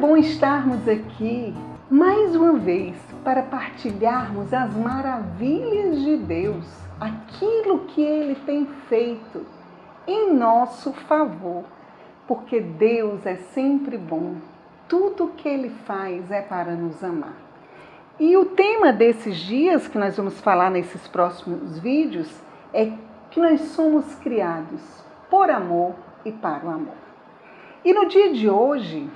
bom estarmos aqui mais uma vez para partilharmos as maravilhas de Deus, aquilo que Ele tem feito em nosso favor, porque Deus é sempre bom, tudo que Ele faz é para nos amar. E o tema desses dias que nós vamos falar nesses próximos vídeos é que nós somos criados por amor e para o amor. E no dia de hoje,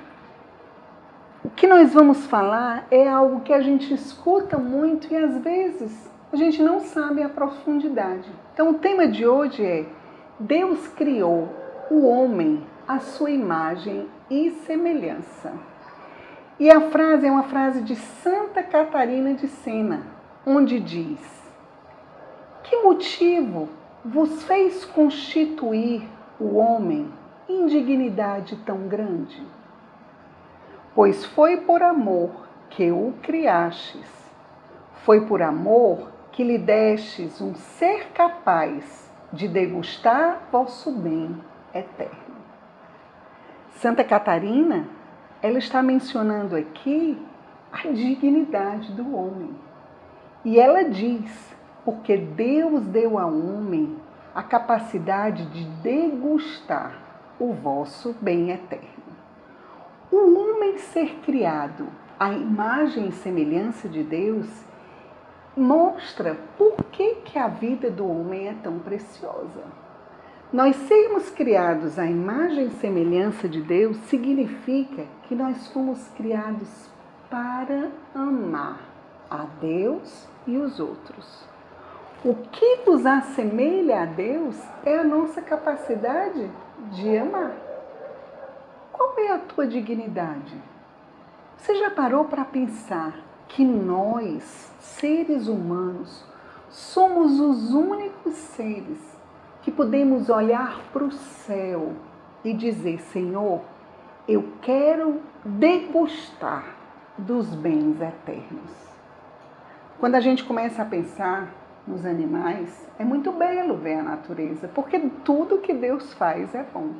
o que nós vamos falar é algo que a gente escuta muito e às vezes a gente não sabe a profundidade. Então, o tema de hoje é: Deus criou o homem à sua imagem e semelhança. E a frase é uma frase de Santa Catarina de Sena, onde diz: Que motivo vos fez constituir o homem em dignidade tão grande? Pois foi por amor que o criastes, foi por amor que lhe destes um ser capaz de degustar vosso bem eterno. Santa Catarina, ela está mencionando aqui a dignidade do homem. E ela diz: porque Deus deu ao homem a capacidade de degustar o vosso bem eterno. O homem ser criado à imagem e semelhança de Deus mostra por que, que a vida do homem é tão preciosa. Nós sermos criados à imagem e semelhança de Deus significa que nós fomos criados para amar a Deus e os outros. O que nos assemelha a Deus é a nossa capacidade de amar. Tua dignidade? Você já parou para pensar que nós, seres humanos, somos os únicos seres que podemos olhar para o céu e dizer: Senhor, eu quero degustar dos bens eternos. Quando a gente começa a pensar nos animais, é muito belo ver a natureza, porque tudo que Deus faz é bom.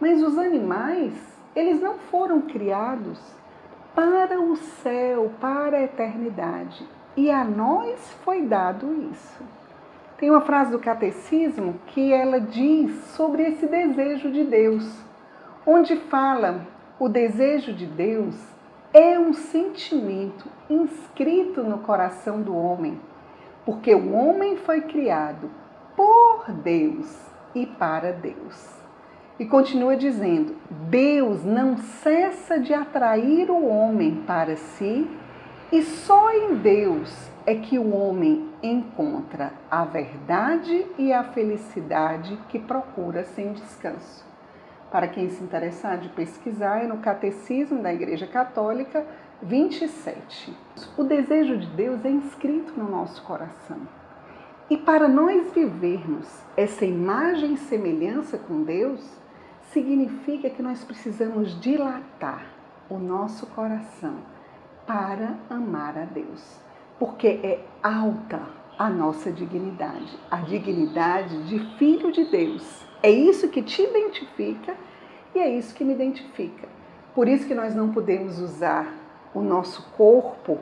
Mas os animais, eles não foram criados para o céu, para a eternidade. E a nós foi dado isso. Tem uma frase do catecismo que ela diz sobre esse desejo de Deus, onde fala: o desejo de Deus é um sentimento inscrito no coração do homem, porque o homem foi criado por Deus e para Deus. E continua dizendo: Deus não cessa de atrair o homem para si, e só em Deus é que o homem encontra a verdade e a felicidade que procura sem descanso. Para quem se interessar de pesquisar, é no Catecismo da Igreja Católica 27. O desejo de Deus é inscrito no nosso coração. E para nós vivermos essa imagem e semelhança com Deus, significa que nós precisamos dilatar o nosso coração para amar a Deus, porque é alta a nossa dignidade, a dignidade de filho de Deus. É isso que te identifica e é isso que me identifica. Por isso que nós não podemos usar o nosso corpo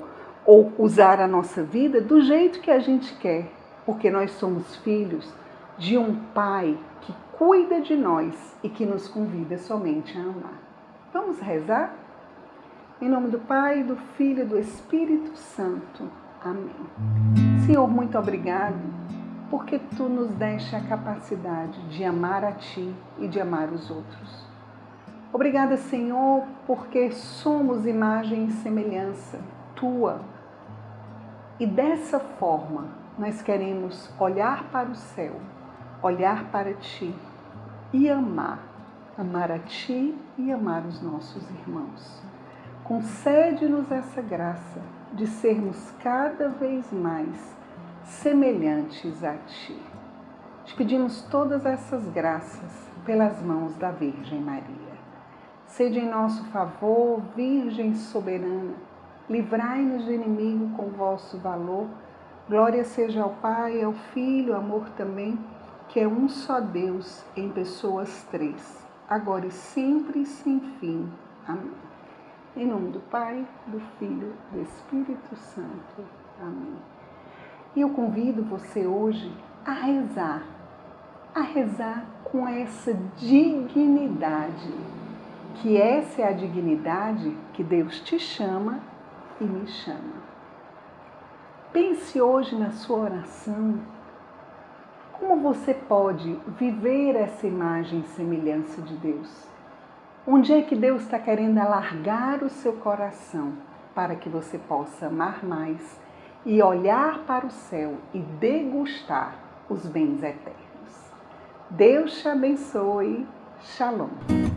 ou usar a nossa vida do jeito que a gente quer, porque nós somos filhos de um Pai que cuida de nós e que nos convida somente a amar. Vamos rezar? Em nome do Pai, do Filho e do Espírito Santo. Amém. Senhor, muito obrigado, porque tu nos deste a capacidade de amar a ti e de amar os outros. Obrigada, Senhor, porque somos imagem e semelhança tua. E dessa forma nós queremos olhar para o céu olhar para ti e amar, amar a ti e amar os nossos irmãos. Concede-nos essa graça de sermos cada vez mais semelhantes a ti. Te pedimos todas essas graças pelas mãos da Virgem Maria. Sede em nosso favor, Virgem soberana, livrai-nos do inimigo com vosso valor. Glória seja ao Pai, ao Filho, amor também que é um só Deus em pessoas três, agora e sempre e sem fim. Amém. Em nome do Pai, do Filho, do Espírito Santo. Amém. E eu convido você hoje a rezar, a rezar com essa dignidade, que essa é a dignidade que Deus te chama e me chama. Pense hoje na sua oração você pode viver essa imagem e semelhança de Deus? Onde é que Deus está querendo alargar o seu coração para que você possa amar mais e olhar para o céu e degustar os bens eternos? Deus te abençoe. Shalom.